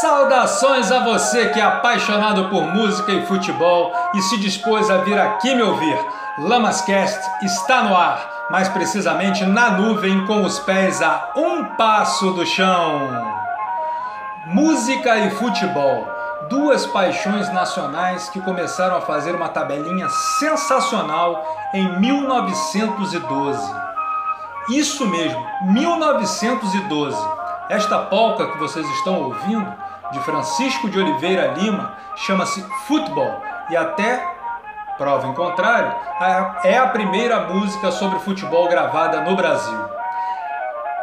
Saudações a você que é apaixonado por música e futebol e se dispôs a vir aqui me ouvir. Lamascast está no ar, mais precisamente na nuvem com os pés a um passo do chão. Música e futebol, duas paixões nacionais que começaram a fazer uma tabelinha sensacional em 1912. Isso mesmo, 1912. Esta polca que vocês estão ouvindo, de Francisco de Oliveira Lima, chama-se Futebol e até prova em contrário, é a primeira música sobre futebol gravada no Brasil.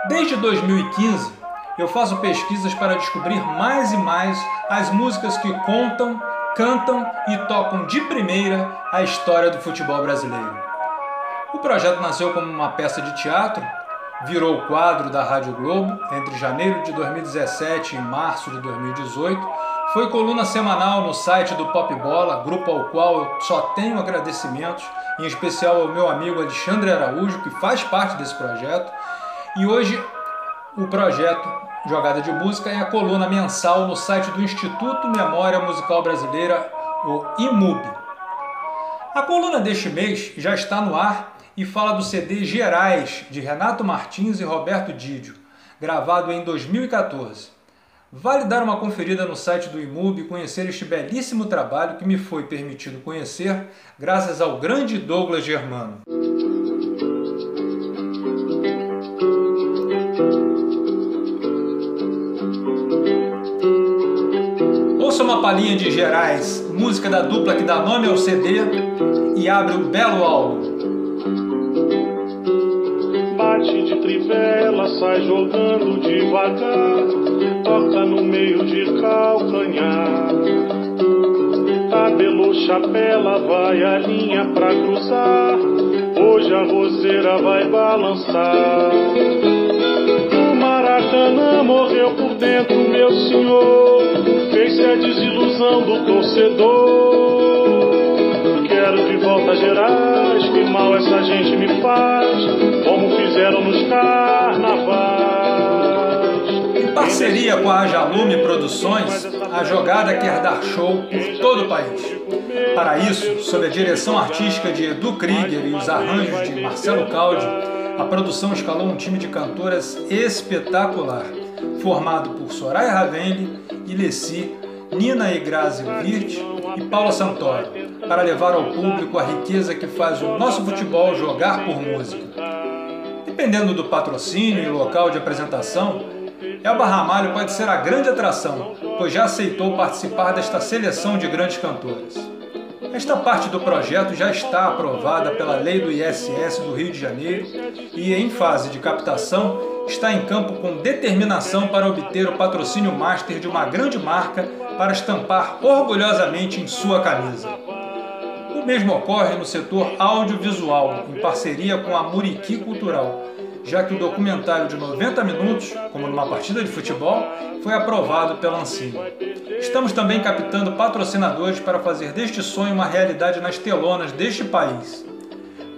Desde 2015, eu faço pesquisas para descobrir mais e mais as músicas que contam, cantam e tocam de primeira a história do futebol brasileiro. O projeto nasceu como uma peça de teatro virou quadro da Rádio Globo entre janeiro de 2017 e março de 2018. Foi coluna semanal no site do Pop Bola, grupo ao qual eu só tenho agradecimentos, em especial ao meu amigo Alexandre Araújo, que faz parte desse projeto. E hoje o projeto Jogada de Música é a coluna mensal no site do Instituto Memória Musical Brasileira, o IMUB. A coluna deste mês já está no ar e fala do CD Gerais, de Renato Martins e Roberto Didio, gravado em 2014. Vale dar uma conferida no site do IMUB e conhecer este belíssimo trabalho que me foi permitido conhecer graças ao grande Douglas Germano. Ouça uma palhinha de Gerais, música da dupla que dá nome ao CD e abre o belo álbum bate de trivela, sai jogando devagar, toca no meio de calcanhar. Tabelou chapela, vai a linha pra cruzar, hoje a roseira vai balançar. O Maracanã morreu por dentro, meu senhor, a desilusão do torcedor. Quero de volta Gerais, que mal essa gente me faz, como fizeram nos carnavais. Em parceria com a Ajalume Produções, a jogada quer dar show por todo o país. Para isso, sob a direção artística de Edu Krieger e os arranjos de Marcelo Caldi, a produção escalou um time de cantoras espetacular, formado por Soraya Ravenli, Ilessi, Nina e Grazi Wirt e Paula Santoro, para levar ao público a riqueza que faz o nosso futebol jogar por música. Dependendo do patrocínio e local de apresentação, Elba Ramalho pode ser a grande atração, pois já aceitou participar desta seleção de grandes cantoras. Esta parte do projeto já está aprovada pela lei do ISS do Rio de Janeiro e, em fase de captação, está em campo com determinação para obter o patrocínio master de uma grande marca para estampar orgulhosamente em sua camisa. O mesmo ocorre no setor audiovisual, em parceria com a Muriqui Cultural, já que o documentário de 90 minutos, como numa partida de futebol, foi aprovado pela Ancine. Estamos também captando patrocinadores para fazer deste sonho uma realidade nas telonas deste país.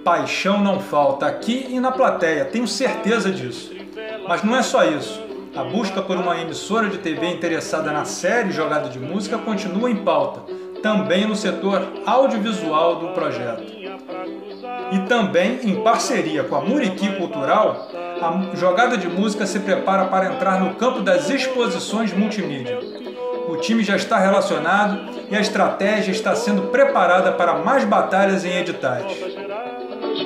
Paixão não falta aqui e na plateia, tenho certeza disso. Mas não é só isso. A busca por uma emissora de TV interessada na série Jogada de Música continua em pauta, também no setor audiovisual do projeto. E também, em parceria com a Muriqui Cultural, a Jogada de Música se prepara para entrar no campo das exposições multimídia. O time já está relacionado e a estratégia está sendo preparada para mais batalhas em editais.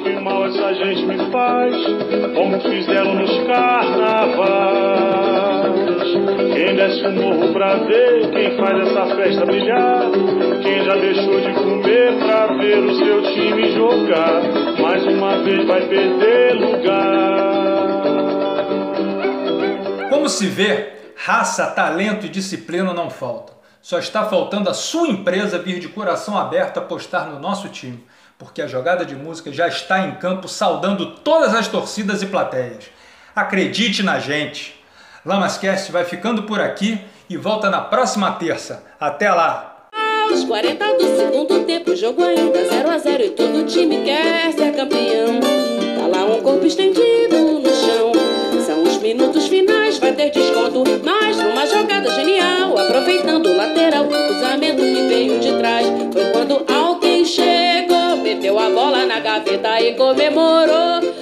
Que mal essa gente me faz, como fizeram nos carnavais. Quem desce o morro pra ver, quem faz essa festa brilhar. Quem já deixou de comer pra ver o seu time jogar. Mais uma vez vai perder lugar. Como se vê, raça, talento e disciplina não faltam. Só está faltando a sua empresa vir de coração aberto apostar no nosso time, porque a jogada de música já está em campo saudando todas as torcidas e plateias. Acredite na gente! Lamascast vai ficando por aqui e volta na próxima terça. Até lá! Aos 40 do segundo tempo, jogo ainda 0 a 0 e todo time quer ser campeão. Tá lá um corpo estendido no chão. São os minutos finais, vai ter desconto. Mas numa jogada na gaveta